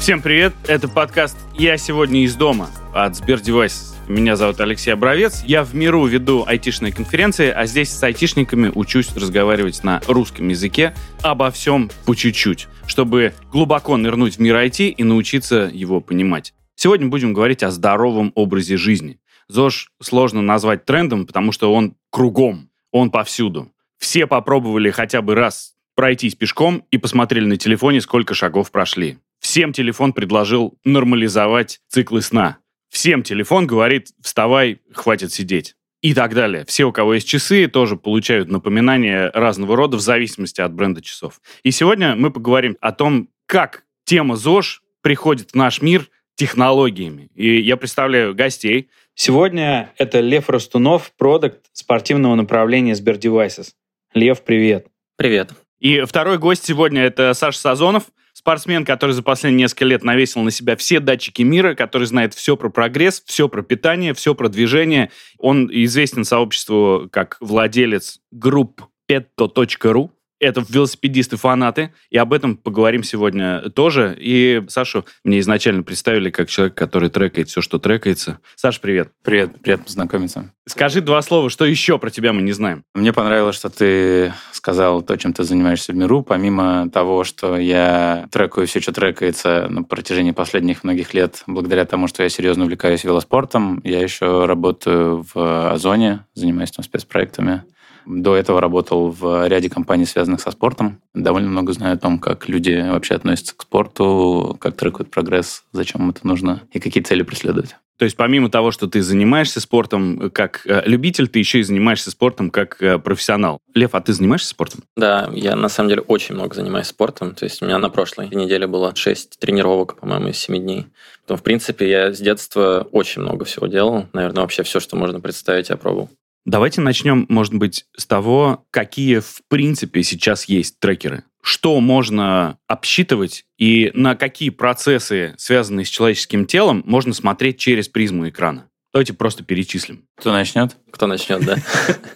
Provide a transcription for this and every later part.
Всем привет, это подкаст «Я сегодня из дома» от Сбердевайс. Меня зовут Алексей Абровец, я в миру веду айтишные конференции, а здесь с айтишниками учусь разговаривать на русском языке обо всем по чуть-чуть, чтобы глубоко нырнуть в мир IT и научиться его понимать. Сегодня будем говорить о здоровом образе жизни. ЗОЖ сложно назвать трендом, потому что он кругом, он повсюду. Все попробовали хотя бы раз пройтись пешком и посмотрели на телефоне, сколько шагов прошли. Всем телефон предложил нормализовать циклы сна. Всем телефон говорит «вставай, хватит сидеть» и так далее. Все, у кого есть часы, тоже получают напоминания разного рода в зависимости от бренда часов. И сегодня мы поговорим о том, как тема ЗОЖ приходит в наш мир технологиями. И я представляю гостей. Сегодня это Лев Ростунов, продукт спортивного направления Сбердевайсес. Лев, привет. Привет. И второй гость сегодня это Саша Сазонов, Спортсмен, который за последние несколько лет навесил на себя все датчики мира, который знает все про прогресс, все про питание, все про движение. Он известен сообществу как владелец групп petto.ru, это велосипедисты-фанаты, и об этом поговорим сегодня тоже. И Сашу мне изначально представили как человек, который трекает все, что трекается. Саш, привет. Привет, приятно познакомиться. Скажи два слова, что еще про тебя мы не знаем? Мне понравилось, что ты сказал то, чем ты занимаешься в миру, помимо того, что я трекаю все, что трекается на протяжении последних многих лет, благодаря тому, что я серьезно увлекаюсь велоспортом, я еще работаю в Озоне, занимаюсь там спецпроектами. До этого работал в ряде компаний, связанных со спортом. Довольно много знаю о том, как люди вообще относятся к спорту, как трекают прогресс, зачем им это нужно и какие цели преследовать. То есть помимо того, что ты занимаешься спортом как э, любитель, ты еще и занимаешься спортом как э, профессионал. Лев, а ты занимаешься спортом? Да, я на самом деле очень много занимаюсь спортом. То есть у меня на прошлой неделе было 6 тренировок, по-моему, из 7 дней. Потом, в принципе, я с детства очень много всего делал. Наверное, вообще все, что можно представить, я пробовал. Давайте начнем, может быть, с того, какие в принципе сейчас есть трекеры. Что можно обсчитывать и на какие процессы, связанные с человеческим телом, можно смотреть через призму экрана? Давайте просто перечислим. Кто начнет? Кто начнет, да.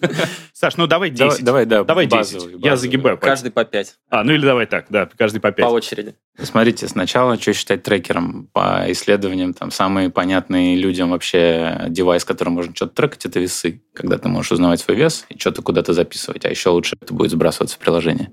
Саш, ну давай 10. Давай, да. Давай 10. Я загибаю. Каждый по 5. А, ну или давай так, да, каждый по 5. По очереди. Смотрите, сначала что считать трекером? По исследованиям, там, самый понятный людям вообще девайс, которым можно что-то трекать, это весы. Когда ты можешь узнавать свой вес и что-то куда-то записывать. А еще лучше это будет сбрасываться в приложение.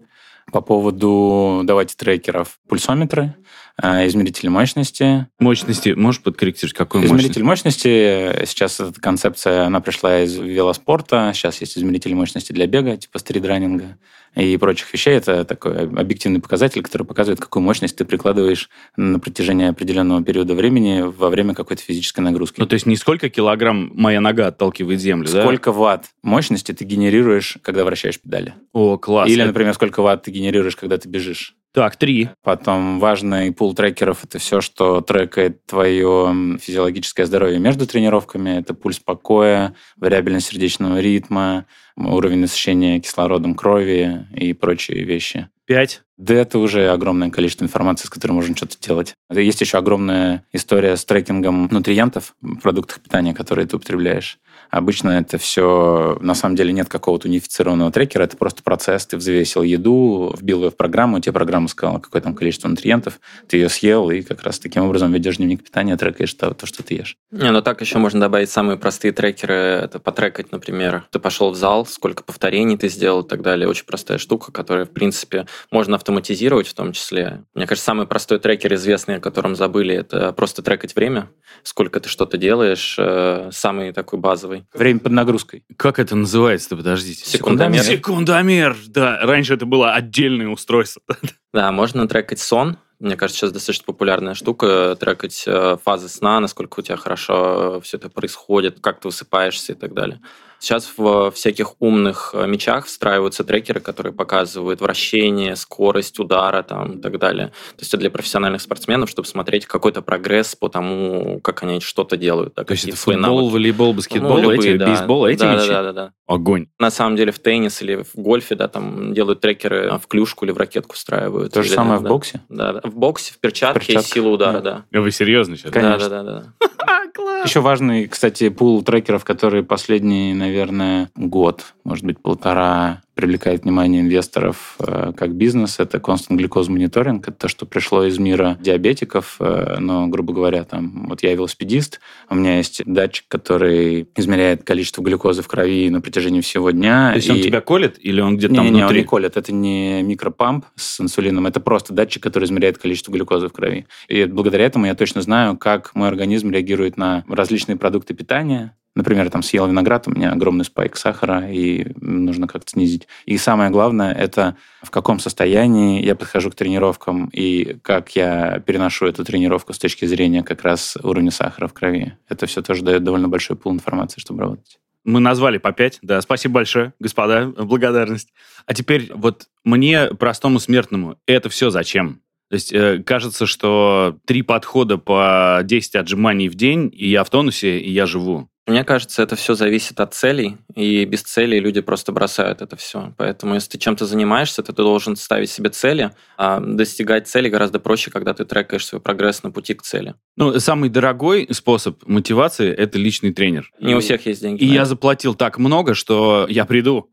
По поводу, давайте, трекеров, пульсометры, э, измерители мощности. Мощности, можешь подкорректировать, какой Измеритель мощности, сейчас эта концепция, она пришла из велоспорта, сейчас есть измерители мощности для бега, типа стритранинга и прочих вещей. Это такой объективный показатель, который показывает, какую мощность ты прикладываешь на протяжении определенного периода времени во время какой-то физической нагрузки. Ну, то есть не сколько килограмм моя нога отталкивает землю, сколько да? Сколько ватт мощности ты генерируешь, когда вращаешь педали. О, класс. Или, например, сколько ватт ты генерируешь, когда ты бежишь. Так, три. Потом важный пул трекеров – это все, что трекает твое физиологическое здоровье между тренировками. Это пульс покоя, вариабельность сердечного ритма, уровень насыщения кислородом крови и прочие вещи. Пять. Да это уже огромное количество информации, с которой можно что-то делать. Есть еще огромная история с трекингом нутриентов в продуктах питания, которые ты употребляешь. Обычно это все, на самом деле, нет какого-то унифицированного трекера, это просто процесс. Ты взвесил еду, вбил ее в программу, тебе программа сказала, какое там количество нутриентов, ты ее съел, и как раз таким образом ведешь дневник питания, трекаешь то, то что ты ешь. Не, ну так еще можно добавить самые простые трекеры. Это потрекать, например, ты пошел в зал, сколько повторений ты сделал и так далее. Очень простая штука, которая, в принципе, можно автоматизировать в том числе. Мне кажется, самый простой трекер, известный, о котором забыли, это просто трекать время, сколько ты что-то делаешь, э, самый такой базовый. Время под нагрузкой. Как это называется-то, подождите? Секундомер. Секундомер, да. Раньше это было отдельное устройство. Да, можно трекать сон. Мне кажется, сейчас достаточно популярная штука трекать э, фазы сна, насколько у тебя хорошо все это происходит, как ты высыпаешься и так далее. Сейчас в всяких умных э, мечах встраиваются трекеры, которые показывают вращение, скорость удара там, и так далее. То есть это для профессиональных спортсменов, чтобы смотреть какой-то прогресс по тому, как они что-то делают. Да, То есть это футбол, навыки. волейбол, баскетбол, ну, любые, эти, да. бейсбол, эти да, мячи? Да, да, да. Огонь. На самом деле в теннис или в гольфе, да, там делают трекеры в клюшку или в ракетку встраивают. То же Или, самое да, в боксе? Да, да. В боксе, в перчатке, В перчатках, и сила удара, да. да. Вы серьезно сейчас? Конечно. Да, да, да, да. Еще важный, кстати, пул трекеров, который последний, наверное, год, может быть, полтора, привлекает внимание инвесторов э, как бизнес. Это Constant Glucose Monitoring. Это то, что пришло из мира диабетиков. э, но, грубо говоря, там, вот я велосипедист, у меня есть датчик, который измеряет количество глюкозы в крови на протяжении всего дня. То есть он и- тебя колет или он где-то не, там не, не, он внутри? не колет. Это не микропамп с инсулином, это просто датчик, который измеряет количество глюкозы в крови. И благодаря этому я точно знаю, как мой организм реагирует на различные продукты питания. Например, там съел виноград, у меня огромный спайк сахара, и нужно как-то снизить. И самое главное, это в каком состоянии я подхожу к тренировкам и как я переношу эту тренировку с точки зрения как раз уровня сахара в крови. Это все тоже дает довольно большой пул информации, чтобы работать. Мы назвали по пять, да. Спасибо большое, господа, благодарность. А теперь вот мне, простому смертному, это все зачем? То есть э, кажется, что три подхода по 10 отжиманий в день, и я в тонусе, и я живу. Мне кажется, это все зависит от целей, и без целей люди просто бросают это все. Поэтому, если ты чем-то занимаешься, то ты должен ставить себе цели, а достигать цели гораздо проще, когда ты трекаешь свой прогресс на пути к цели. Ну, самый дорогой способ мотивации – это личный тренер. Не у всех есть деньги. И на я заплатил так много, что я приду.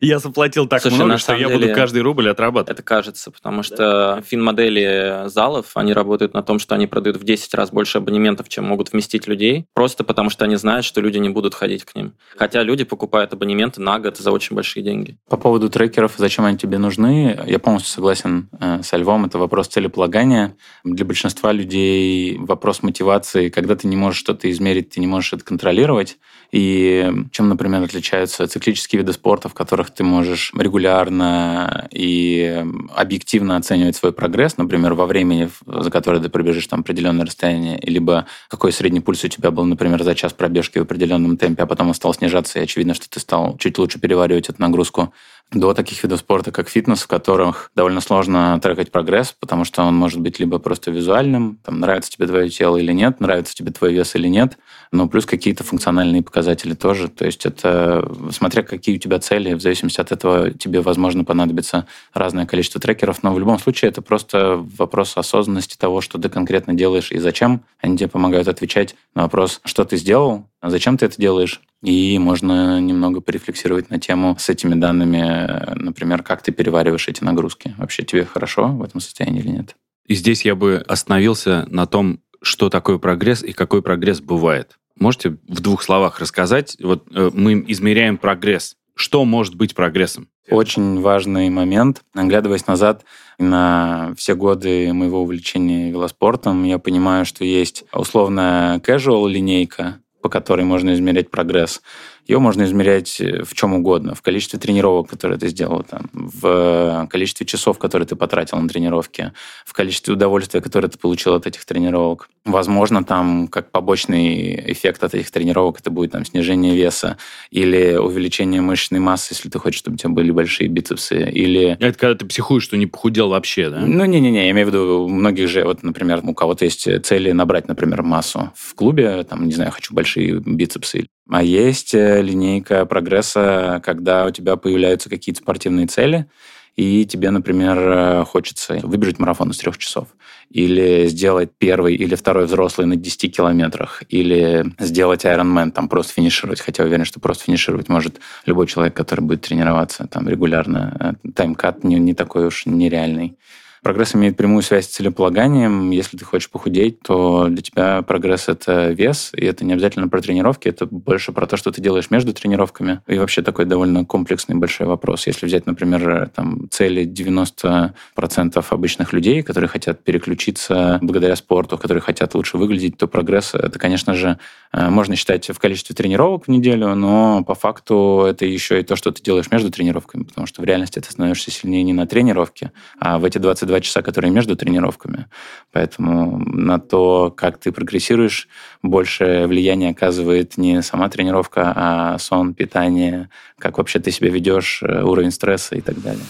Я заплатил так Слушай, много, что я деле- буду каждый рубль отрабатывать. Это кажется, потому что фин-модели залов, они работают на том, что они продают в 10 раз больше абонементов, чем могут вместить людей, просто потому что они знают, что люди не будут ходить к ним. Хотя люди покупают абонементы на год за очень большие деньги. По поводу трекеров, зачем они тебе нужны, я полностью согласен э, со Львом. Это вопрос целеполагания. Для большинства людей вопрос мотивации, когда ты не можешь что-то измерить, ты не можешь это контролировать. И чем, например, отличаются циклические виды спорта, в которых ты можешь регулярно и объективно оценивать свой прогресс, например, во времени, за которое ты пробежишь там определенное расстояние, либо какой средний пульс у тебя был, например, за час пробежки в определенном темпе, а потом он стал снижаться, и очевидно, что ты стал чуть лучше переваривать эту нагрузку до таких видов спорта, как фитнес, в которых довольно сложно трекать прогресс, потому что он может быть либо просто визуальным, там, нравится тебе твое тело или нет, нравится тебе твой вес или нет, но плюс какие-то функциональные показатели тоже. То есть это, смотря какие у тебя цели, в зависимости от этого тебе, возможно, понадобится разное количество трекеров, но в любом случае это просто вопрос осознанности того, что ты конкретно делаешь и зачем. Они тебе помогают отвечать на вопрос, что ты сделал, а зачем ты это делаешь, и можно немного порефлексировать на тему с этими данными, например, как ты перевариваешь эти нагрузки. Вообще тебе хорошо в этом состоянии или нет? И здесь я бы остановился на том, что такое прогресс и какой прогресс бывает. Можете в двух словах рассказать? Вот э, мы измеряем прогресс. Что может быть прогрессом? Очень важный момент. Оглядываясь назад на все годы моего увлечения велоспортом, я понимаю, что есть условная casual линейка, по которой можно измерять прогресс. Ее можно измерять в чем угодно, в количестве тренировок, которые ты сделал, там, в количестве часов, которые ты потратил на тренировки, в количестве удовольствия, которое ты получил от этих тренировок. Возможно, там, как побочный эффект от этих тренировок, это будет там, снижение веса или увеличение мышечной массы, если ты хочешь, чтобы у тебя были большие бицепсы, или Это когда ты психуешь, что не похудел вообще, да? ну, не-не-не, я имею в виду, у многих же, вот, например, у кого-то есть цели набрать, например, массу в клубе, там, не знаю, хочу большие бицепсы. А есть э, линейка прогресса, когда у тебя появляются какие-то спортивные цели, и тебе, например, э, хочется выбежать марафон из трех часов, или сделать первый или второй взрослый на 10 километрах, или сделать Ironman, там просто финишировать, хотя уверен, что просто финишировать может любой человек, который будет тренироваться там регулярно. Э, Таймкат не, не такой уж нереальный. Прогресс имеет прямую связь с целеполаганием. Если ты хочешь похудеть, то для тебя прогресс – это вес, и это не обязательно про тренировки, это больше про то, что ты делаешь между тренировками. И вообще такой довольно комплексный большой вопрос. Если взять, например, там, цели 90% обычных людей, которые хотят переключиться благодаря спорту, которые хотят лучше выглядеть, то прогресс – это, конечно же, э, можно считать в количестве тренировок в неделю, но по факту это еще и то, что ты делаешь между тренировками, потому что в реальности ты становишься сильнее не на тренировке, а в эти 22 часа, которые между тренировками. Поэтому на то, как ты прогрессируешь, большее влияние оказывает не сама тренировка, а сон, питание, как вообще ты себя ведешь, э, уровень стресса и так далее.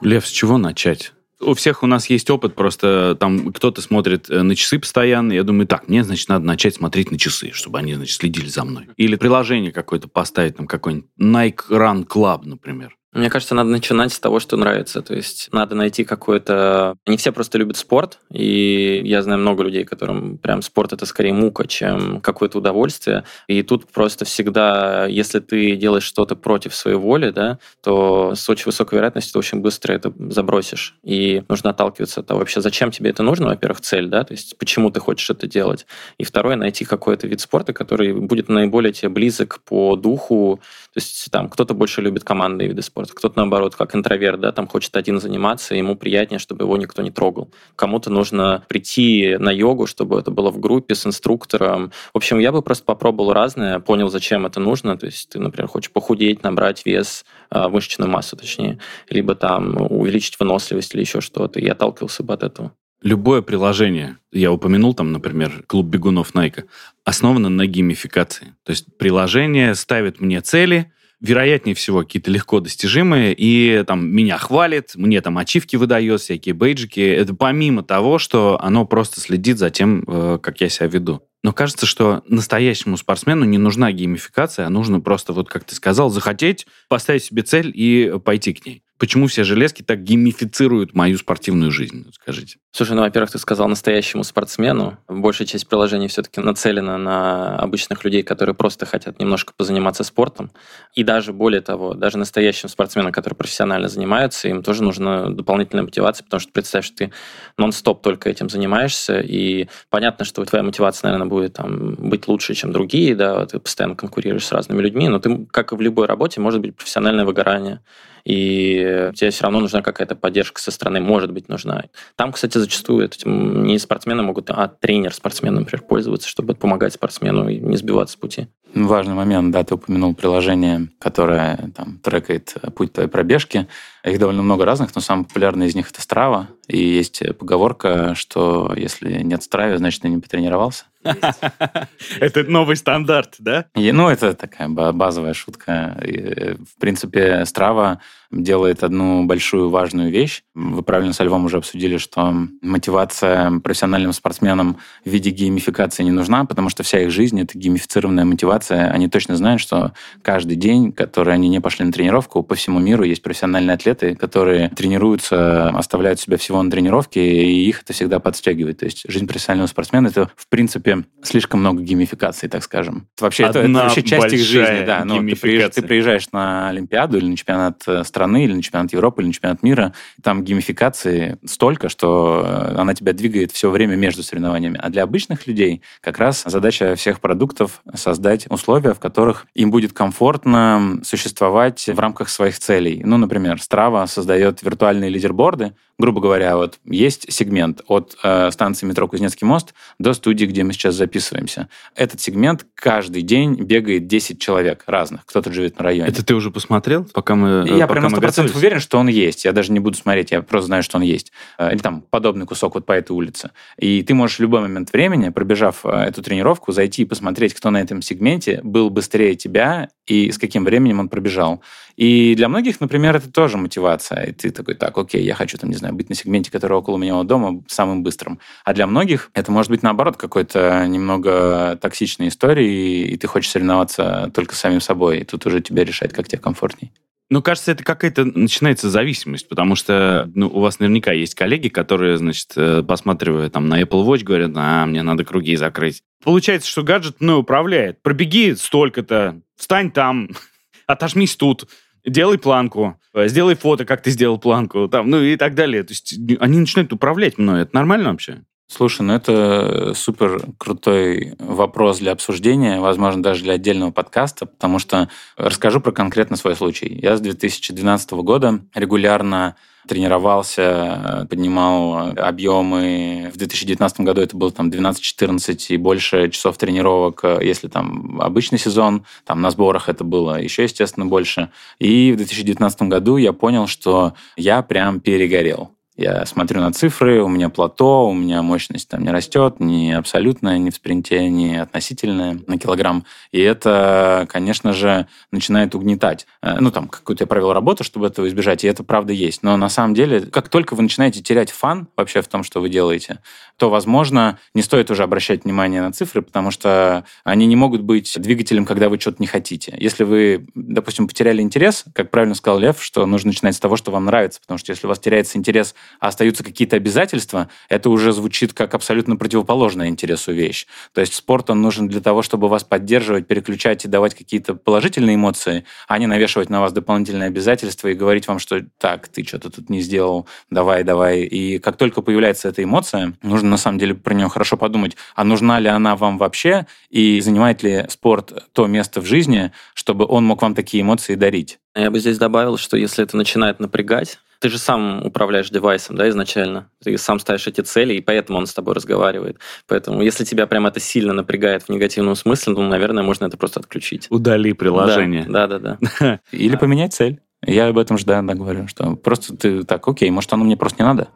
Лев, с чего начать? У всех у нас есть опыт, просто там кто-то смотрит э, на часы постоянно, я думаю, так, мне, значит, надо начать смотреть на часы, чтобы они, значит, следили за мной. Или приложение какое-то поставить, там, какой-нибудь Nike Run Club, например. Мне кажется, надо начинать с того, что нравится. То есть надо найти какое-то... Не все просто любят спорт, и я знаю много людей, которым прям спорт это скорее мука, чем какое-то удовольствие. И тут просто всегда, если ты делаешь что-то против своей воли, да, то с очень высокой вероятностью ты очень быстро это забросишь. И нужно отталкиваться от того, вообще, зачем тебе это нужно, во-первых, цель, да, то есть почему ты хочешь это делать. И второе, найти какой-то вид спорта, который будет наиболее тебе близок по духу. То есть там кто-то больше любит командные виды спорта, спорт. Кто-то, наоборот, как интроверт, да, там хочет один заниматься, ему приятнее, чтобы его никто не трогал. Кому-то нужно прийти на йогу, чтобы это было в группе с инструктором. В общем, я бы просто попробовал разное, понял, зачем это нужно. То есть ты, например, хочешь похудеть, набрать вес, а, мышечную массу, точнее, либо там увеличить выносливость или еще что-то. И отталкивался бы от этого. Любое приложение, я упомянул там, например, клуб бегунов Найка, основано на геймификации. То есть приложение ставит мне цели, вероятнее всего, какие-то легко достижимые, и там меня хвалит, мне там ачивки выдает, всякие бейджики. Это помимо того, что оно просто следит за тем, э, как я себя веду. Но кажется, что настоящему спортсмену не нужна геймификация, а нужно просто, вот как ты сказал, захотеть, поставить себе цель и пойти к ней. Почему все железки так геймифицируют мою спортивную жизнь, скажите? Слушай, ну, во-первых, ты сказал настоящему спортсмену. Большая часть приложений все-таки нацелена на обычных людей, которые просто хотят немножко позаниматься спортом. И даже более того, даже настоящим спортсменам, которые профессионально занимаются, им тоже нужна дополнительная мотивация, потому что представь, что ты нон-стоп только этим занимаешься, и понятно, что твоя мотивация, наверное, будет там, быть лучше, чем другие, да, ты постоянно конкурируешь с разными людьми, но ты, как и в любой работе, может быть профессиональное выгорание и тебе все равно нужна какая-то поддержка со стороны, может быть, нужна. Там, кстати, зачастую этим не спортсмены могут, а тренер спортсмена, например, пользоваться, чтобы помогать спортсмену и не сбиваться с пути. Важный момент, да, ты упомянул приложение, которое там трекает путь твоей пробежки. Их довольно много разных, но самый популярный из них это Strava. И есть поговорка, что если нет Strava, значит, ты не потренировался. Это новый стандарт, да? Ну, это такая базовая шутка. В принципе, Strava делает одну большую важную вещь. Вы правильно со Львом уже обсудили, что мотивация профессиональным спортсменам в виде геймификации не нужна, потому что вся их жизнь — это геймифицированная мотивация. Они точно знают, что каждый день, который они не пошли на тренировку, по всему миру есть профессиональные атлеты, которые тренируются, оставляют себя всего на тренировке, и их это всегда подстегивает. То есть жизнь профессионального спортсмена — это, в принципе, слишком много геймификации, так скажем. Вообще, это, это вообще часть их жизни. Да. Ну, ты, приезжаешь, ты приезжаешь на Олимпиаду или на чемпионат э, страны, или на чемпионат Европы, или на чемпионат мира, там геймификации столько, что э, она тебя двигает все время между соревнованиями. А для обычных людей как раз задача всех продуктов создать условия, в которых им будет комфортно существовать в рамках своих целей. Ну, например, Strava создает виртуальные лидерборды, грубо говоря, вот есть сегмент от э, станции метро Кузнецкий мост до студии, где мы сейчас записываемся. Этот сегмент каждый день бегает 10 человек разных. Кто-то живет на районе. Это ты уже посмотрел, пока мы Я пока прямо 100% уверен, что он есть. Я даже не буду смотреть, я просто знаю, что он есть. Э, или там подобный кусок вот по этой улице. И ты можешь в любой момент времени, пробежав э, эту тренировку, зайти и посмотреть, кто на этом сегменте был быстрее тебя и с каким временем он пробежал. И для многих, например, это тоже мотивация. И ты такой, так, окей, я хочу, там, не знаю, быть на сегменте, который около меня дома, самым быстрым. А для многих это может быть, наоборот, какой-то немного токсичной истории, и ты хочешь соревноваться только с самим собой. И тут уже тебя решает, как тебе комфортней. Ну, кажется, это какая-то начинается зависимость, потому что ну, у вас наверняка есть коллеги, которые, значит, э, посматривая там на Apple Watch, говорят, а, мне надо круги закрыть. Получается, что гаджет ну, управляет. Пробеги столько-то, встань там, отожмись тут делай планку, э, сделай фото, как ты сделал планку, там, ну и так далее. То есть они начинают управлять мной. Это нормально вообще? Слушай, ну это супер крутой вопрос для обсуждения, возможно, даже для отдельного подкаста, потому что расскажу про конкретно свой случай. Я с 2012 года регулярно тренировался, поднимал объемы. В 2019 году это было там 12-14 и больше часов тренировок. Если там обычный сезон, там на сборах это было еще, естественно, больше. И в 2019 году я понял, что я прям перегорел. Я смотрю на цифры, у меня плато, у меня мощность там не растет, ни абсолютная, ни в спринте, ни относительная на килограмм. И это, конечно же, начинает угнетать. Э, ну, там, какую-то я провел работу, чтобы этого избежать, и это правда есть. Но на самом деле, как только вы начинаете терять фан вообще в том, что вы делаете, то, возможно, не стоит уже обращать внимание на цифры, потому что они не могут быть двигателем, когда вы что-то не хотите. Если вы, допустим, потеряли интерес, как правильно сказал Лев, что нужно начинать с того, что вам нравится, потому что если у вас теряется интерес а остаются какие-то обязательства, это уже звучит как абсолютно противоположная интересу вещь. То есть спорт, он нужен для того, чтобы вас поддерживать, переключать и давать какие-то положительные эмоции, а не навешивать на вас дополнительные обязательства и говорить вам, что так, ты что-то тут не сделал, давай, давай. И как только появляется эта эмоция, нужно на самом деле про нее хорошо подумать, а нужна ли она вам вообще, и занимает ли спорт то место в жизни, чтобы он мог вам такие эмоции дарить. Я бы здесь добавил, что если это начинает напрягать, ты же сам управляешь девайсом, да, изначально. Ты сам ставишь эти цели, и поэтому он с тобой разговаривает. Поэтому, если тебя прям это сильно напрягает в негативном смысле, ну, наверное, можно это просто отключить. Удали приложение. Да, да, да. да. Или поменять цель. Я об этом же, да, говорю, что просто ты так, окей, может, оно мне просто не надо.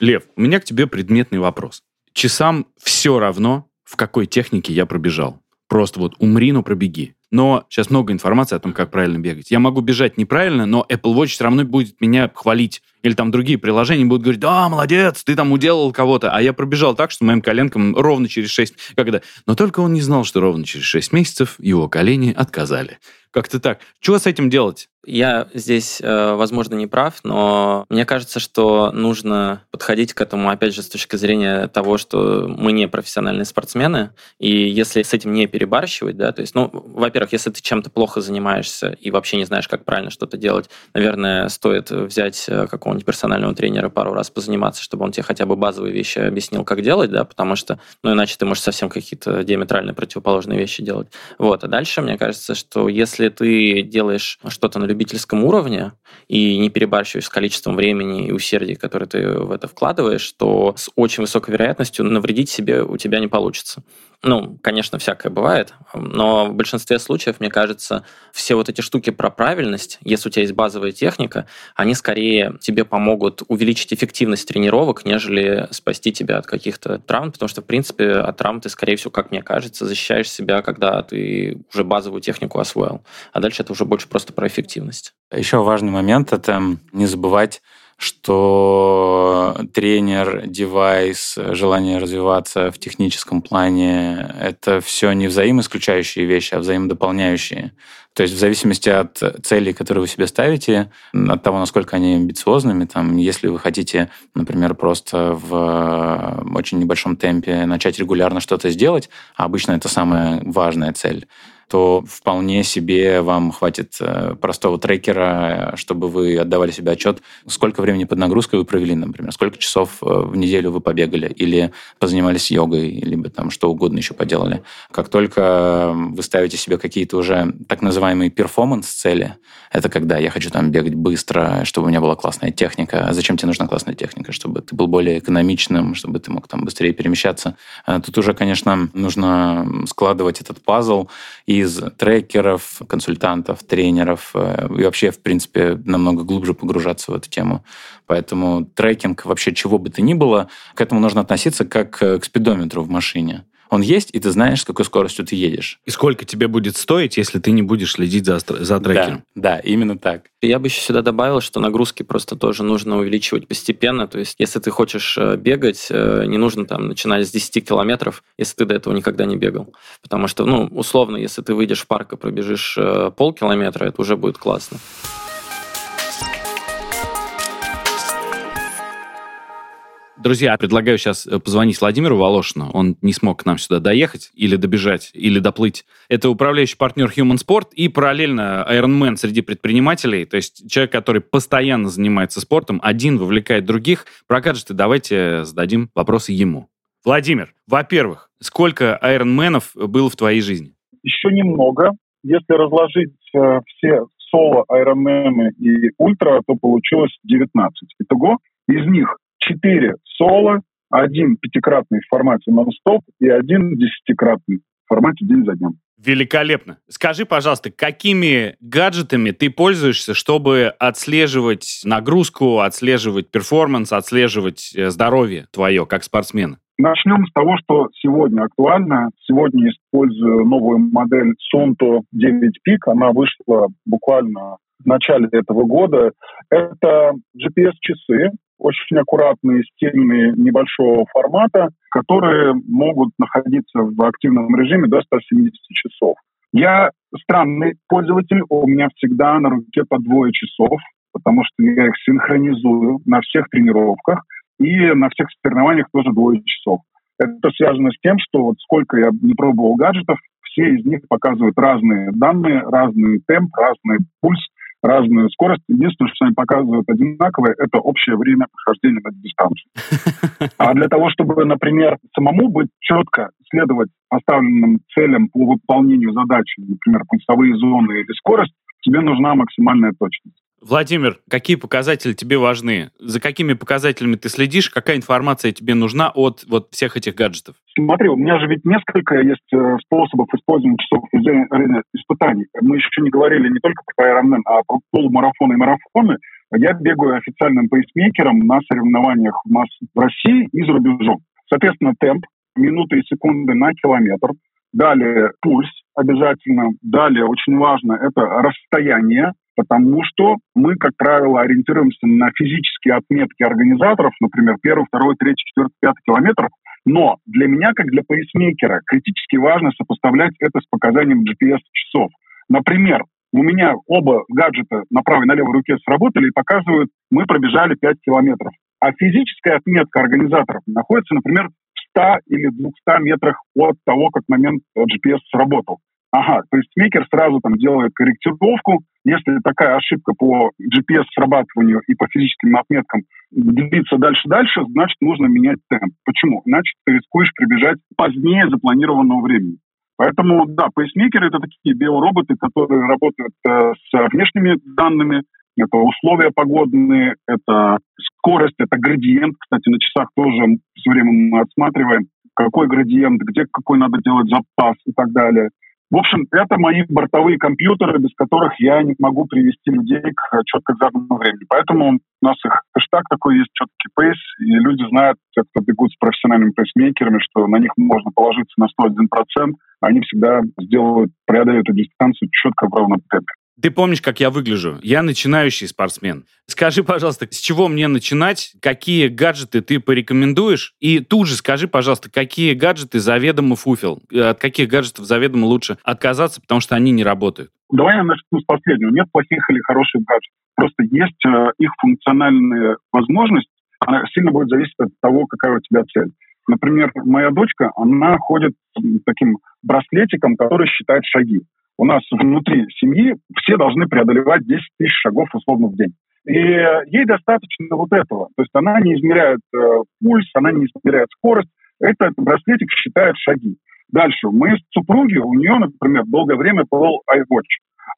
Лев, у меня к тебе предметный вопрос. Часам все равно, в какой технике я пробежал. Просто вот умри, но пробеги. Но сейчас много информации о том, как правильно бегать. Я могу бежать неправильно, но Apple Watch все равно будет меня хвалить. Или там другие приложения будут говорить, да, молодец, ты там уделал кого-то. А я пробежал так, что моим коленкам ровно через 6... Когда... Но только он не знал, что ровно через 6 месяцев его колени отказали. Как-то так. Чего с этим делать? Я здесь, э, возможно, не прав, но мне кажется, что нужно подходить к этому, опять же, с точки зрения того, что мы не профессиональные спортсмены, и если с этим не перебарщивать, да, то есть, ну, во-первых, если ты чем-то плохо занимаешься и вообще не знаешь, как правильно что-то делать, наверное, стоит взять э, какого-нибудь персонального тренера пару раз позаниматься, чтобы он тебе хотя бы базовые вещи объяснил, как делать, да, потому что, ну, иначе ты можешь совсем какие-то диаметрально противоположные вещи делать. Вот, а дальше, мне кажется, что если ты делаешь что-то на любительском уровне и не перебарщиваешь с количеством времени и усердий, которые ты в это вкладываешь, то с очень высокой вероятностью навредить себе у тебя не получится. Ну, конечно, всякое бывает, но в большинстве случаев, мне кажется, все вот эти штуки про правильность, если у тебя есть базовая техника, они скорее тебе помогут увеличить эффективность тренировок, нежели спасти тебя от каких-то травм, потому что, в принципе, от травм ты, скорее всего, как мне кажется, защищаешь себя, когда ты уже базовую технику освоил. А дальше это уже больше просто про эффективность. Еще важный момент — это не забывать что тренер, девайс, желание развиваться в техническом плане — это все не взаимоисключающие вещи, а взаимодополняющие. То есть в зависимости от целей, которые вы себе ставите, от того, насколько они амбициозными, там, если вы хотите, например, просто в очень небольшом темпе начать регулярно что-то сделать, а обычно это самая важная цель, то вполне себе вам хватит э, простого трекера, чтобы вы отдавали себе отчет, сколько времени под нагрузкой вы провели, например, сколько часов э, в неделю вы побегали, или позанимались йогой, либо там что угодно еще поделали. Как только вы ставите себе какие-то уже так называемые перформанс-цели, это когда я хочу там бегать быстро, чтобы у меня была классная техника. А зачем тебе нужна классная техника? Чтобы был более экономичным, чтобы ты мог там быстрее перемещаться. А тут уже, конечно, нужно складывать этот пазл из трекеров, консультантов, тренеров э, и вообще, в принципе, намного глубже погружаться в эту тему. Поэтому трекинг вообще чего бы то ни было, к этому нужно относиться как к спидометру в машине. Он есть, и ты знаешь, с какой скоростью ты едешь. И сколько тебе будет стоить, если ты не будешь следить за, за трекером. Да, да, именно так. Я бы еще сюда добавил, что нагрузки просто тоже нужно увеличивать постепенно. То есть, если ты хочешь э, бегать, э, не нужно там начинать с 10 километров, если ты до этого никогда не бегал. Потому что, ну, условно, если ты выйдешь в парк и пробежишь э, полкилометра, это уже будет классно. Друзья, предлагаю сейчас э, позвонить Владимиру Волошину. Он не смог к нам сюда доехать или добежать, или доплыть. Это управляющий партнер Human Sport и параллельно Ironman среди предпринимателей. То есть человек, который постоянно занимается спортом, один вовлекает других. Про гаджеты давайте зададим вопросы ему. Владимир, во-первых, сколько айронменов было в твоей жизни? Еще немного. Если разложить э, все соло, айронмены и ультра, то получилось 19. Итого из них четыре соло, один пятикратный в формате нон-стоп и один десятикратный в формате день за днем. Великолепно. Скажи, пожалуйста, какими гаджетами ты пользуешься, чтобы отслеживать нагрузку, отслеживать перформанс, отслеживать э, здоровье твое как спортсмена? Начнем с того, что сегодня актуально. Сегодня использую новую модель Sonto 9 Peak. Она вышла буквально в начале этого года. Это GPS-часы, очень аккуратные, стильные, небольшого формата, которые могут находиться в активном режиме до 170 часов. Я странный пользователь, у меня всегда на руке по двое часов, потому что я их синхронизую на всех тренировках и на всех соревнованиях тоже двое часов. Это связано с тем, что вот сколько я не пробовал гаджетов, все из них показывают разные данные, разный темп, разный пульс, разную скорость. Единственное, что они показывают одинаковое, это общее время прохождения на дистанцию. А для того, чтобы, например, самому быть четко следовать поставленным целям по выполнению задачи, например, пульсовые зоны или скорость, тебе нужна максимальная точность. Владимир, какие показатели тебе важны? За какими показателями ты следишь? Какая информация тебе нужна от вот всех этих гаджетов? Смотри, у меня же ведь несколько есть э, способов использования часов испытаний. Мы еще не говорили не только про Ironman, а про полумарафоны и марафоны. Я бегаю официальным пейсмейкером на соревнованиях в России и за рубежом. Соответственно, темп, минуты и секунды на километр. Далее пульс обязательно. Далее очень важно это расстояние потому что мы, как правило, ориентируемся на физические отметки организаторов, например, первый, второй, третий, четвертый, пятый километр, но для меня, как для пейсмейкера, критически важно сопоставлять это с показанием GPS-часов. Например, у меня оба гаджета на правой и на левой руке сработали и показывают, мы пробежали 5 километров. А физическая отметка организаторов находится, например, в 100 или 200 метрах от того, как момент GPS сработал. Ага, то есть мейкер сразу там делает корректировку. Если такая ошибка по GPS-срабатыванию и по физическим отметкам длится дальше-дальше, значит, нужно менять темп. Почему? Иначе ты рискуешь прибежать позднее запланированного времени. Поэтому, да, пейсмейкеры — это такие биороботы, которые работают э, с внешними данными, это условия погодные, это скорость, это градиент. Кстати, на часах тоже все время мы отсматриваем, какой градиент, где какой надо делать запас и так далее. В общем, это мои бортовые компьютеры, без которых я не могу привести людей к четко заданному времени. Поэтому у нас их хэштаг такой есть, четкий пейс, и люди знают, те, кто бегут с профессиональными пейсмейкерами, что на них можно положиться на 101%, они всегда сделают, преодолеют эту дистанцию четко в ровном темпе. Ты помнишь, как я выгляжу? Я начинающий спортсмен. Скажи, пожалуйста, с чего мне начинать? Какие гаджеты ты порекомендуешь? И тут же скажи, пожалуйста, какие гаджеты заведомо фуфел? От каких гаджетов заведомо лучше отказаться, потому что они не работают? Давай я начну с последнего. Нет плохих или хороших гаджетов. Просто есть э, их функциональная возможность. Она сильно будет зависеть от того, какая у тебя цель. Например, моя дочка, она ходит таким браслетиком, который считает шаги у нас внутри семьи все должны преодолевать 10 тысяч шагов условно в день. И ей достаточно вот этого. То есть она не измеряет э, пульс, она не измеряет скорость. Этот браслетик считает шаги. Дальше. Мы с супруги, у нее, например, долгое время был iWatch.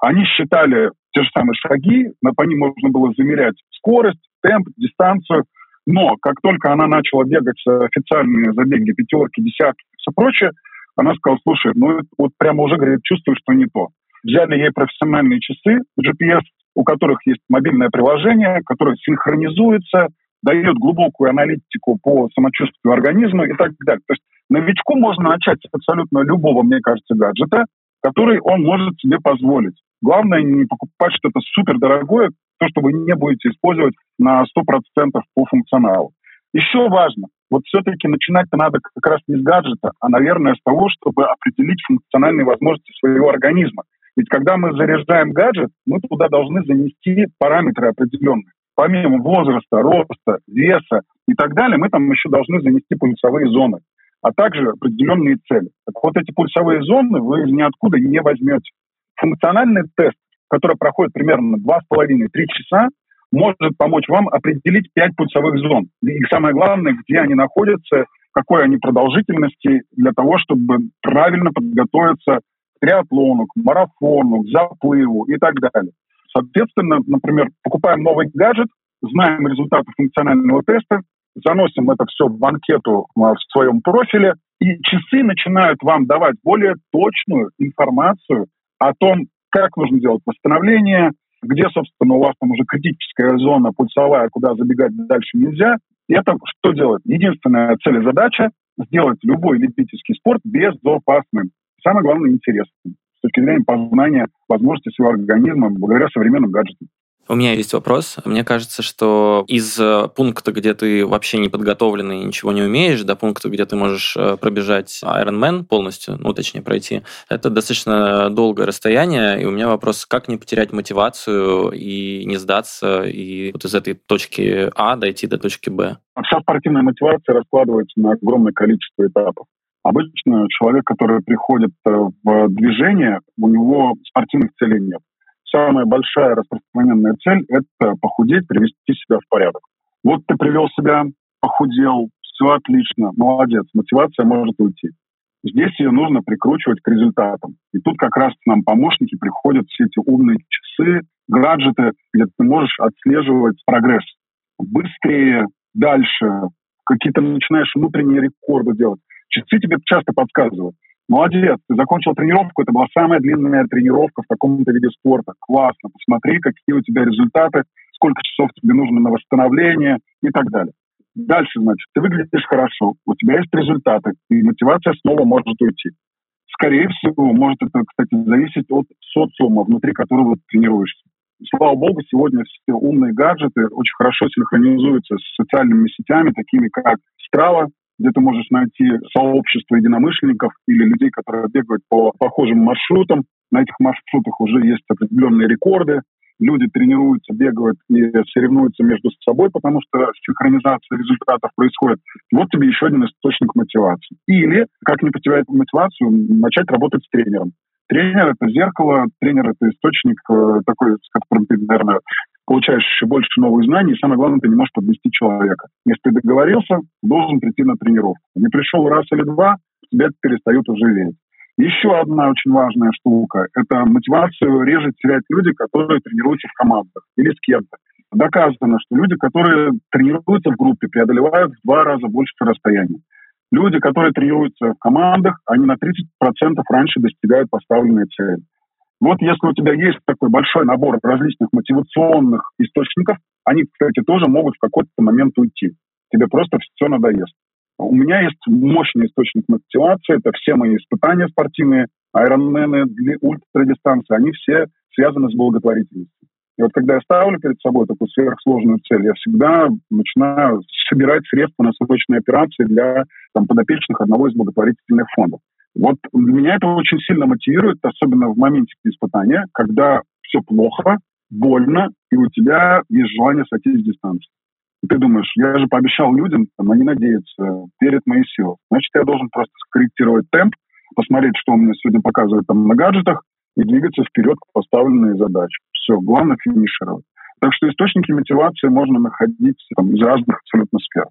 Они считали те же самые шаги, по ним можно было замерять скорость, темп, дистанцию. Но как только она начала бегать официальные забеги, пятерки, десятки и все прочее, она сказала, слушай, ну вот прямо уже, говорит, чувствую, что не то. Взяли ей профессиональные часы GPS, у которых есть мобильное приложение, которое синхронизуется, дает глубокую аналитику по самочувствию организма и так далее. То есть новичку можно начать с абсолютно любого, мне кажется, гаджета, который он может себе позволить. Главное не покупать что-то супер дорогое, то, что вы не будете использовать на 100% по функционалу. Еще важно, вот все-таки начинать-то надо как раз не с гаджета, а, наверное, с того, чтобы определить функциональные возможности своего организма. Ведь когда мы заряжаем гаджет, мы туда должны занести параметры определенные. Помимо возраста, роста, веса и так далее, мы там еще должны занести пульсовые зоны, а также определенные цели. Так вот эти пульсовые зоны вы ниоткуда не возьмете. Функциональный тест, который проходит примерно 2,5-3 часа, может помочь вам определить пять пульсовых зон. И самое главное, где они находятся, какой они продолжительности, для того, чтобы правильно подготовиться к триатлону, к марафону, к заплыву и так далее. Соответственно, например, покупаем новый гаджет, знаем результаты функционального теста, заносим это все в анкету а, в своем профиле И часы начинают вам давать более точную информацию о том, как нужно делать восстановление, где, собственно, у вас там уже критическая зона пульсовая, куда забегать дальше нельзя. И это что делать? Единственная цель и задача – сделать любой любительский спорт безопасным. Самое главное – интересным с точки зрения познания возможностей своего организма благодаря современным гаджетам. У меня есть вопрос. Мне кажется, что из э, пункта, где ты вообще не подготовленный и ничего не умеешь, до пункта, где ты можешь э, пробежать Ironman полностью, ну, точнее, пройти, это достаточно долгое расстояние. И у меня вопрос, как не потерять мотивацию и не сдаться, и вот из этой точки А дойти до точки Б? Вся спортивная мотивация раскладывается на огромное количество этапов. Обычно человек, который приходит э, в движение, у него спортивных целей нет самая большая распространенная цель – это похудеть, привести себя в порядок. Вот ты привел себя, похудел, все отлично, молодец, мотивация может уйти. Здесь ее нужно прикручивать к результатам. И тут как раз нам помощники приходят все эти умные часы, гаджеты, где ты можешь отслеживать прогресс. Быстрее, дальше, какие-то начинаешь внутренние рекорды делать. Часы тебе часто подсказывают молодец, ты закончил тренировку, это была самая длинная тренировка в таком-то виде спорта. Классно, посмотри, какие у тебя результаты, сколько часов тебе нужно на восстановление и так далее. Дальше, значит, ты выглядишь хорошо, у тебя есть результаты, и мотивация снова может уйти. Скорее всего, может это, кстати, зависеть от социума, внутри которого ты тренируешься. Слава богу, сегодня все умные гаджеты очень хорошо синхронизуются с социальными сетями, такими как Strava, где ты можешь найти сообщество единомышленников или людей, которые бегают по похожим маршрутам. На этих маршрутах уже есть определенные рекорды. Люди тренируются, бегают и соревнуются между собой, потому что синхронизация результатов происходит. Вот тебе еще один источник мотивации. Или, как не потерять мотивацию, начать работать с тренером. Тренер — это зеркало, тренер — это источник э, такой, с которым ты, наверное, получаешь еще больше новых знаний, и самое главное, ты не можешь подвести человека. Если ты договорился, должен прийти на тренировку. Не пришел раз или два, тебя перестают уже верить. Еще одна очень важная штука – это мотивацию реже терять люди, которые тренируются в командах или с кем-то. Доказано, что люди, которые тренируются в группе, преодолевают в два раза больше расстояния. Люди, которые тренируются в командах, они на 30% раньше достигают поставленной цели. Вот если у тебя есть такой большой набор различных мотивационных источников, они, кстати, тоже могут в какой-то момент уйти. Тебе просто все надоест. У меня есть мощный источник мотивации, это все мои испытания спортивные, айронмены, ультрадистанции, они все связаны с благотворительностью. И вот когда я ставлю перед собой такую сверхсложную цель, я всегда начинаю собирать средства на срочные операции для там, подопечных одного из благотворительных фондов. Вот меня это очень сильно мотивирует, особенно в моменте испытания, когда все плохо, больно, и у тебя есть желание сойти с дистанции. И ты думаешь, я же пообещал людям, там, они надеются, в мои силы. Значит, я должен просто скорректировать темп, посмотреть, что у меня сегодня показывают там на гаджетах, и двигаться вперед к поставленной задаче. Все, главное финишировать. Так что источники мотивации можно находить там, из разных абсолютно сфер.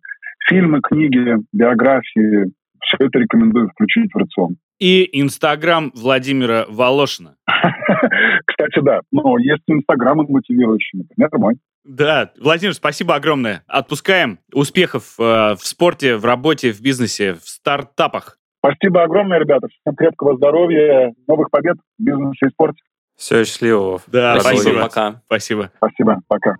Фильмы, книги, биографии, все это рекомендую включить в рацион. И Инстаграм Владимира Волошина. Кстати, да. Но есть Инстаграмы мотивирующие, например, мой. Да, Владимир, спасибо огромное. Отпускаем. Успехов э, в спорте, в работе, в бизнесе, в стартапах. Спасибо огромное, ребята. Всем крепкого здоровья, новых побед в бизнесе и спорте. Все, счастливо. Да, спасибо. спасибо. Пока. Спасибо. Спасибо. Пока.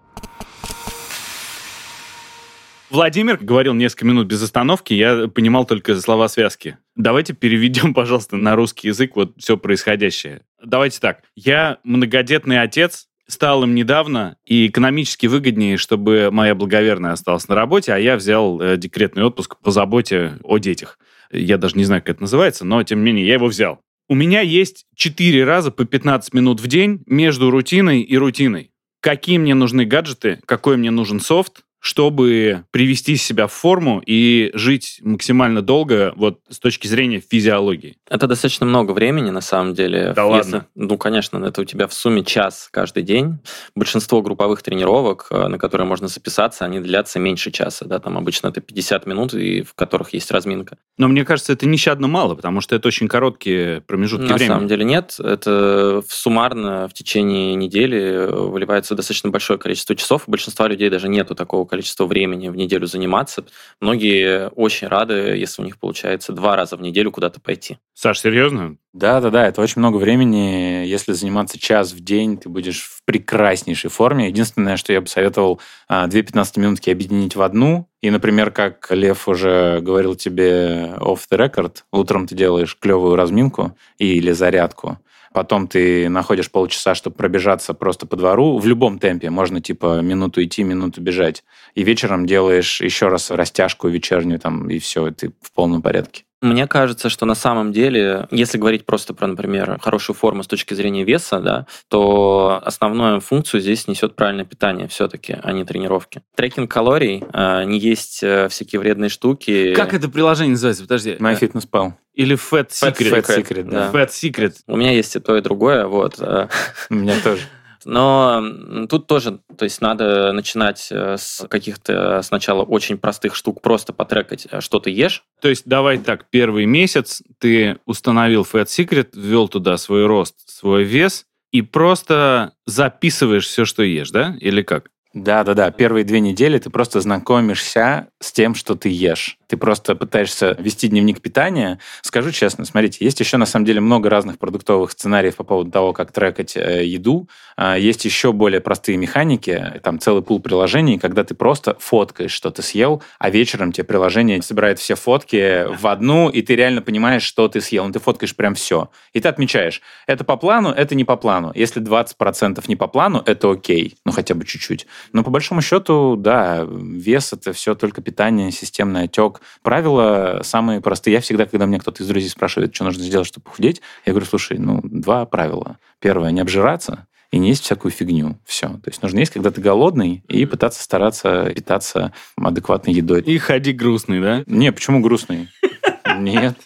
Владимир говорил несколько минут без остановки, я понимал только слова связки. Давайте переведем, пожалуйста, на русский язык вот все происходящее. Давайте так. Я многодетный отец, стал им недавно, и экономически выгоднее, чтобы моя благоверная осталась на работе, а я взял э, декретный отпуск по заботе о детях. Я даже не знаю, как это называется, но тем не менее я его взял. У меня есть 4 раза по 15 минут в день между рутиной и рутиной. Какие мне нужны гаджеты, какой мне нужен софт, чтобы привести себя в форму и жить максимально долго вот с точки зрения физиологии? Это достаточно много времени, на самом деле. Да Если- ладно? Ну, конечно, это у тебя в сумме час каждый день. Большинство групповых тренировок, э, на которые можно записаться, они длятся меньше часа. Да? Там обычно это 50 минут, и в которых есть разминка. Но мне кажется, это нещадно мало, потому что это очень короткие промежутки На времени. самом деле нет. Это суммарно в течение недели выливается достаточно большое количество часов. У большинства людей даже нету такого количества времени в неделю заниматься. Многие очень рады, если у них получается два раза в неделю куда-то пойти. Саш, серьезно? Да-да-да, это очень много времени. Если заниматься час в день, ты будешь в прекраснейшей форме. Единственное, что я бы советовал, а, две 15-минутки объединить в одну. И, например, как Лев уже говорил тебе off the record, утром ты делаешь клевую разминку или зарядку, потом ты находишь полчаса, чтобы пробежаться просто по двору в любом темпе, можно типа минуту идти, минуту бежать, и вечером делаешь еще раз растяжку вечернюю там, и все, ты в полном порядке. Мне кажется, что на самом деле, если говорить просто про, например, хорошую форму с точки зрения веса, да, то основную функцию здесь несет правильное питание все-таки, а не тренировки. Трекинг калорий, э, не есть э, всякие вредные штуки. Как это приложение называется? Подожди. MyFitnessPal. Или Fat Secret. Fat Secret, да. Fat Secret. У меня есть и то, и другое, вот. э. У меня тоже. Но тут тоже, то есть надо начинать э, с каких-то сначала очень простых штук, просто потрекать, э, что ты ешь. То есть давай так, первый месяц ты установил Fat Secret, ввел туда свой рост, свой вес, и просто записываешь все, что ешь, да? Или как? Да, да, да. Первые две недели ты просто знакомишься с тем, что ты ешь. Ты просто пытаешься вести дневник питания. Скажу честно, смотрите, есть еще на самом деле много разных продуктовых сценариев по поводу того, как трекать э, еду. А, есть еще более простые механики, там целый пул приложений, когда ты просто фоткаешь, что ты съел, а вечером тебе приложение собирает все фотки в одну, и ты реально понимаешь, что ты съел. Ну, ты фоткаешь прям все. И ты отмечаешь, это по плану, это не по плану. Если 20% не по плану, это окей, ну хотя бы чуть-чуть. Но по большому счету, да, вес это все только питание, системный отек. Правила самые простые. Я всегда, когда мне кто-то из друзей спрашивает, что нужно сделать, чтобы похудеть, я говорю, слушай, ну, два правила. Первое, не обжираться, и не есть всякую фигню. Все. То есть нужно есть, когда ты голодный, и пытаться стараться питаться адекватной едой. И ходи грустный, да? Не, почему грустный? Нет.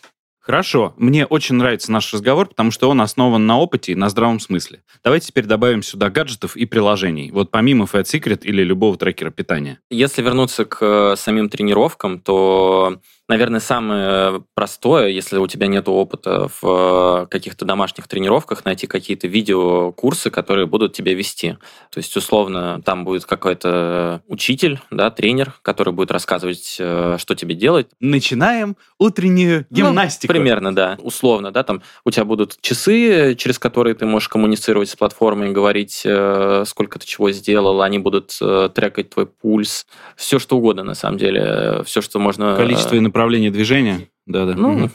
Хорошо. Мне очень нравится наш разговор, потому что он основан на опыте и на здравом смысле. Давайте теперь добавим сюда гаджетов и приложений. Вот помимо Fat Secret или любого трекера питания. Если вернуться к э, самим тренировкам, то наверное, самое простое, если у тебя нет опыта в э, каких-то домашних тренировках, найти какие-то видеокурсы, которые будут тебя вести. То есть, условно, там будет какой-то учитель, да, тренер, который будет рассказывать, э, что тебе делать. Начинаем утреннюю гимнастику. Ну, примерно, да. Условно, да, там у тебя будут часы, через которые ты можешь коммуницировать с платформой, говорить, э, сколько ты чего сделал, они будут трекать твой пульс, все что угодно, на самом деле, все, что можно... Количество направление движения. Да, да. Ну,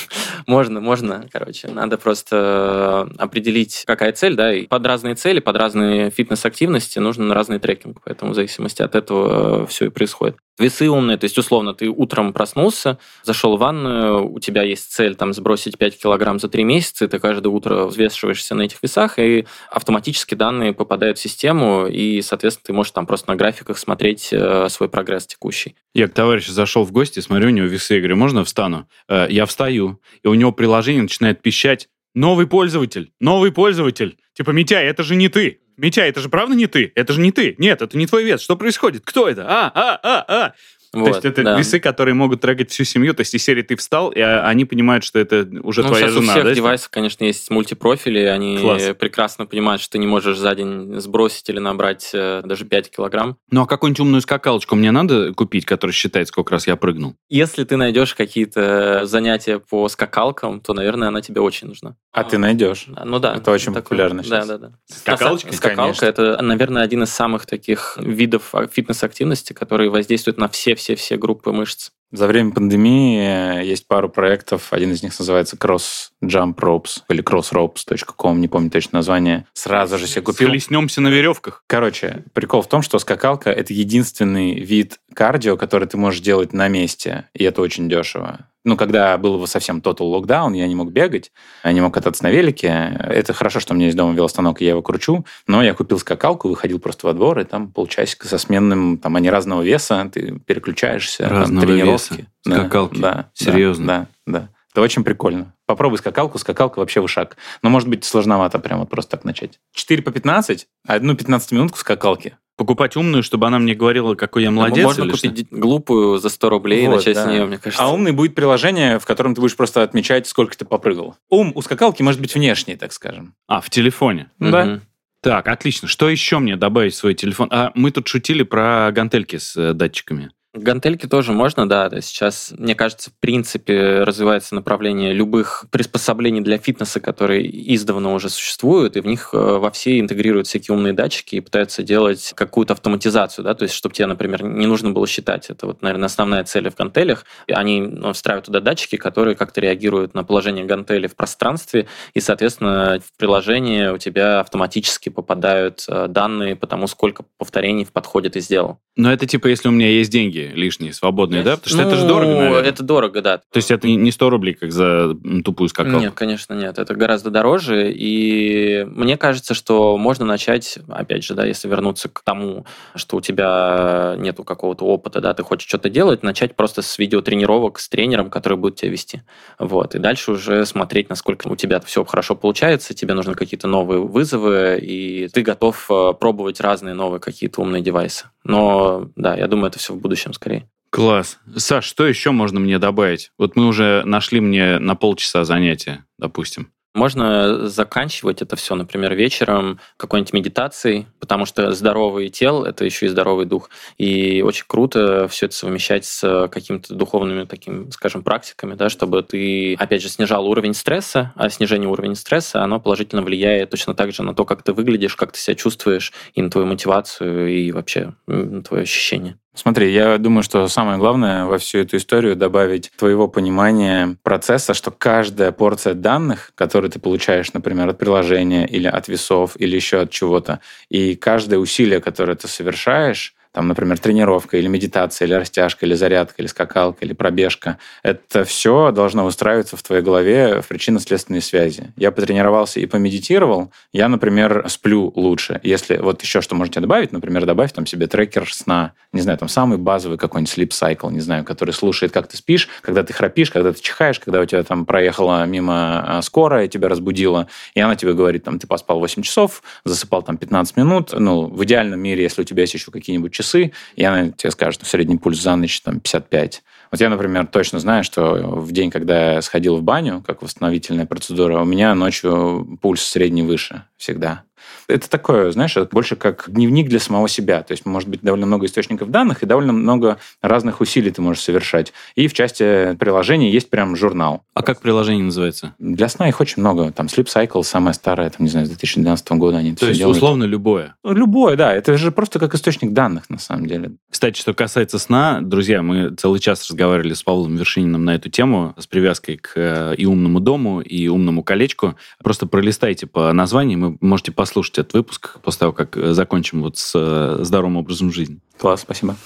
можно, можно, короче. Надо просто определить, какая цель, да, и под разные цели, под разные фитнес-активности нужен разный трекинг, поэтому в зависимости от этого все и происходит. Весы умные, то есть, условно, ты утром проснулся, зашел в ванную, у тебя есть цель там сбросить 5 килограмм за 3 месяца, и ты каждое утро взвешиваешься на этих весах, и автоматически данные попадают в систему, и, соответственно, ты можешь там просто на графиках смотреть э, свой прогресс текущий. Я к товарищу зашел в гости, смотрю, у него весы, я говорю, можно встану? Э, я встаю, и у него приложение начинает пищать, новый пользователь, новый пользователь. Типа, Митяй, это же не ты. Митя, это же правда не ты? Это же не ты. Нет, это не твой вес. Что происходит? Кто это? А, а, а, а. Вот, то есть это да. весы, которые могут трекать всю семью. То есть из серии ты встал, и они понимают, что это уже ну, твоя сейчас жена. У всех да, девайсов, конечно, есть мультипрофили. Они Класс. прекрасно понимают, что ты не можешь за день сбросить или набрать э, даже 5 килограмм. Ну а какую-нибудь умную скакалочку мне надо купить, которая считает, сколько раз я прыгнул? Если ты найдешь какие-то занятия по скакалкам, то, наверное, она тебе очень нужна. А, ты найдешь? Ну да. Это очень такой, популярно сейчас. Да, да, да. Скакалочка? Скакалка – это, наверное, один из самых таких видов фитнес-активности, который воздействует на все-все-все группы мышц. За время пандемии есть пару проектов. Один из них называется Cross Jump Ropes или crossropes.com, не помню точно название. Сразу же себе купил. Хлестнемся на веревках. Короче, прикол в том, что скакалка — это единственный вид кардио, который ты можешь делать на месте, и это очень дешево ну, когда был совсем total локдаун, я не мог бегать, я не мог кататься на велике. Это хорошо, что у меня есть дома велостанок, и я его кручу, но я купил скакалку, выходил просто во двор, и там полчасика со сменным, там они разного веса, ты переключаешься, разного там, тренировки. Веса. Да, Скакалки? Да. Серьезно? Да, да. Это очень прикольно. Попробуй скакалку, скакалка вообще вышаг. Но может быть сложновато прямо просто так начать. 4 по 15, одну 15 минутку скакалки. Покупать умную, чтобы она мне говорила, какой я молодец? Можно купить что? глупую за 100 рублей вот, и начать да. с нее, мне кажется. А умный будет приложение, в котором ты будешь просто отмечать, сколько ты попрыгал. Ум у скакалки может быть внешний, так скажем. А, в телефоне? Да. Так, отлично. Что еще мне добавить в свой телефон? А мы тут шутили про гантельки с э, датчиками. Гантельки тоже можно, да. Сейчас, мне кажется, в принципе, развивается направление любых приспособлений для фитнеса, которые издавна уже существуют, и в них э, во все интегрируют всякие умные датчики и пытаются делать какую-то автоматизацию, да, то есть чтобы тебе, например, не нужно было считать. Это вот, наверное, основная цель в гантелях. Они ну, встраивают туда датчики, которые как-то реагируют на положение гантели в пространстве, и, соответственно, в приложении у тебя автоматически попадают э, данные по тому, сколько повторений в подходе ты сделал. Но это типа, если у меня есть деньги лишние, свободные, да? Потому что ну, это же дорого, наверное. Это дорого, да. То есть это не 100 рублей, как за тупую скакалку? Нет, конечно, нет. Это гораздо дороже. И мне кажется, что можно начать, опять же, да, если вернуться к тому, что у тебя нету какого-то опыта, да, ты хочешь что-то делать, начать просто с видеотренировок с тренером, который будет тебя вести. Вот. И дальше уже смотреть, насколько у тебя все хорошо получается, тебе нужны какие-то новые вызовы, и ты готов э, пробовать разные новые какие-то умные девайсы. Но да, я думаю, это все в будущем скорее. Класс. Саш, что еще можно мне добавить? Вот мы уже нашли мне на полчаса занятия, допустим. Можно заканчивать это все, например, вечером какой-нибудь медитацией, потому что здоровый тело – это еще и здоровый дух. И очень круто все это совмещать с какими-то духовными, такими, скажем, практиками, да, чтобы ты, опять же, снижал уровень стресса, а снижение уровня стресса, оно положительно влияет точно так же на то, как ты выглядишь, как ты себя чувствуешь, и на твою мотивацию, и вообще на твое ощущение. Смотри, я думаю, что самое главное во всю эту историю добавить твоего понимания процесса, что каждая порция данных, которые ты получаешь, например, от приложения или от весов или еще от чего-то, и каждое усилие, которое ты совершаешь, там, например, тренировка или медитация, или растяжка, или зарядка, или скакалка, или пробежка. Это все должно устраиваться в твоей голове в причинно-следственной связи. Я потренировался и помедитировал, я, например, сплю лучше. Если вот еще что можете добавить, например, добавь там себе трекер сна, не знаю, там самый базовый какой-нибудь sleep cycle, не знаю, который слушает, как ты спишь, когда ты храпишь, когда ты чихаешь, когда у тебя там проехала мимо а, скорая, тебя разбудила, и она тебе говорит, там, ты поспал 8 часов, засыпал там 15 минут, ну, в идеальном мире, если у тебя есть еще какие-нибудь часы, часы, и она тебе скажет, что средний пульс за ночь там 55. Вот я, например, точно знаю, что в день, когда я сходил в баню, как восстановительная процедура, у меня ночью пульс средний выше всегда. Это такое, знаешь, больше как дневник для самого себя. То есть, может быть, довольно много источников данных и довольно много разных усилий ты можешь совершать. И в части приложений есть прям журнал. А как приложение называется? Для сна их очень много. Там Sleep Cycle, самое старое, там, не знаю, с 2012 года они То есть, делают. условно, любое? Ну, любое, да. Это же просто как источник данных, на самом деле. Кстати, что касается сна, друзья, мы целый час разговаривали с Павлом Вершининым на эту тему с привязкой к э, и умному дому, и умному колечку. Просто пролистайте по названиям, вы можете послушать этот выпуск после того, как э, закончим вот с э, здоровым образом жизни. Класс, спасибо.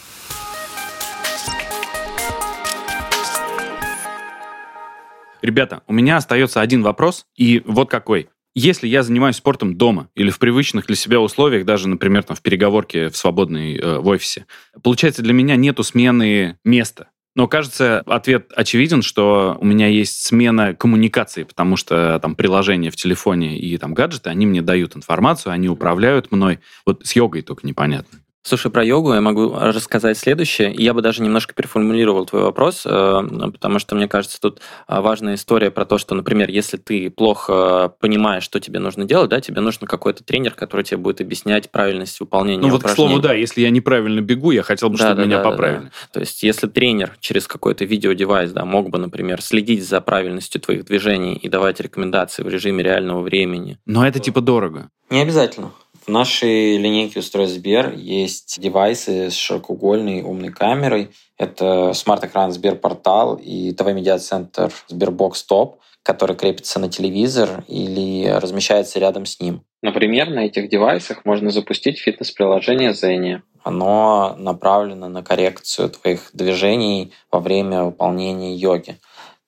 Ребята, у меня остается один вопрос, и вот какой. Если я занимаюсь спортом дома или в привычных для себя условиях, даже, например, там, в переговорке в свободной э, в офисе, получается, для меня нету смены места. Но кажется, ответ очевиден, что у меня есть смена коммуникации, потому что там приложения в телефоне и там гаджеты, они мне дают информацию, они управляют мной. Вот с йогой только непонятно. Слушай, про йогу я могу рассказать следующее. Я бы даже немножко переформулировал твой вопрос, э, потому что, мне кажется, тут а, важная история про то, что, например, если ты плохо понимаешь, что тебе нужно делать, да, тебе нужен какой-то тренер, который тебе будет объяснять правильность выполнения Ну вот, к слову, да, если я неправильно бегу, я хотел бы, да, чтобы да, меня да, поправили. Да, да. То есть, если тренер через какой-то видеодевайс, да, мог бы, например, следить за правильностью твоих движений и давать рекомендации в режиме реального времени. Но это типа дорого. Не обязательно. В нашей линейке устройств Сбер есть девайсы с широкоугольной умной камерой. Это смарт-экран SberPortal и ТВ-медиацентр SberBox Top, который крепится на телевизор или размещается рядом с ним. Например, на этих девайсах можно запустить фитнес-приложение Zenia. Оно направлено на коррекцию твоих движений во время выполнения йоги.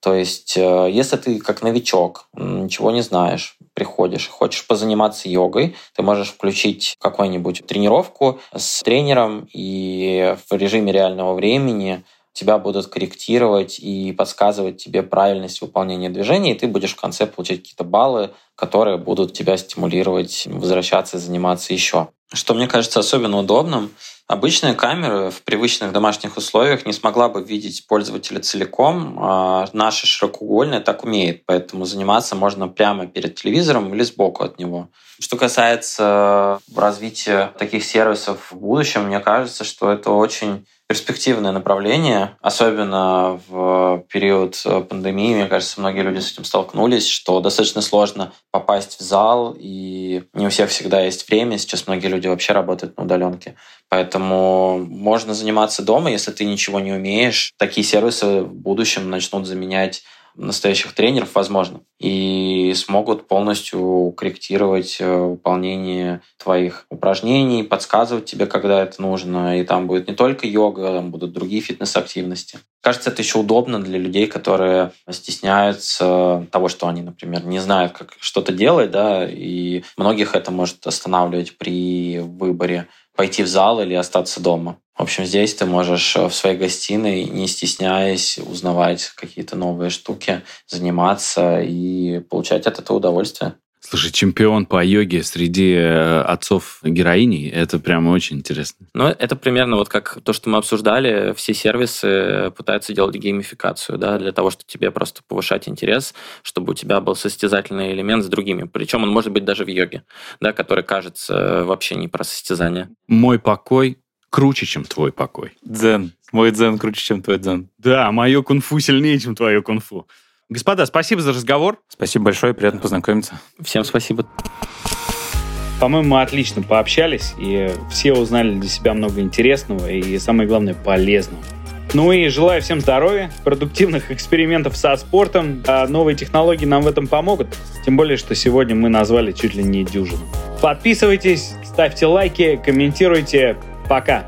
То есть, э, если ты как новичок, ничего не знаешь, приходишь хочешь позаниматься йогой, ты можешь включить какую-нибудь тренировку с тренером, и в режиме реального времени тебя будут корректировать и подсказывать тебе правильность выполнения движений, и ты будешь в конце получать какие-то баллы, которые будут тебя стимулировать возвращаться и заниматься еще. Что мне кажется особенно удобным, Обычная камера в привычных домашних условиях не смогла бы видеть пользователя целиком, а наша широкоугольная так умеет, поэтому заниматься можно прямо перед телевизором или сбоку от него. Что касается развития таких сервисов в будущем, мне кажется, что это очень перспективное направление, особенно в период э, пандемии. Мне кажется, многие люди с этим столкнулись, что достаточно сложно попасть в зал, и не у всех всегда есть время. Сейчас многие люди вообще работают на удаленке. Поэтому можно заниматься дома, если ты ничего не умеешь. Такие сервисы в будущем начнут заменять настоящих тренеров, возможно, и смогут полностью корректировать э, выполнение твоих упражнений, подсказывать тебе, когда это нужно. И там будет не только йога, там будут другие фитнес-активности. Кажется, это еще удобно для людей, которые стесняются того, что они, например, не знают, как что-то делать, да, и многих это может останавливать при выборе пойти в зал или остаться дома. В общем, здесь ты можешь э, в своей гостиной, не стесняясь, узнавать какие-то новые штуки, заниматься и получать от этого удовольствие. Слушай, чемпион по йоге среди э, отцов героиней, это прямо очень интересно. Ну, это примерно вот как то, что мы обсуждали, все сервисы пытаются делать геймификацию, да, для того, чтобы тебе просто повышать интерес, чтобы у тебя был состязательный элемент с другими. Причем он может быть даже в йоге, да, который кажется вообще не про состязание. Мой покой круче, чем твой покой. Дзен. Мой дзен круче, чем твой дзен. Да, мое кунфу сильнее, чем твое кунфу. Господа, спасибо за разговор. Спасибо большое, приятно познакомиться. Всем спасибо. По-моему, мы отлично пообщались, и все узнали для себя много интересного и, самое главное, полезного. Ну и желаю всем здоровья, продуктивных экспериментов со спортом. А новые технологии нам в этом помогут. Тем более, что сегодня мы назвали чуть ли не дюжину. Подписывайтесь, ставьте лайки, комментируйте. Пока!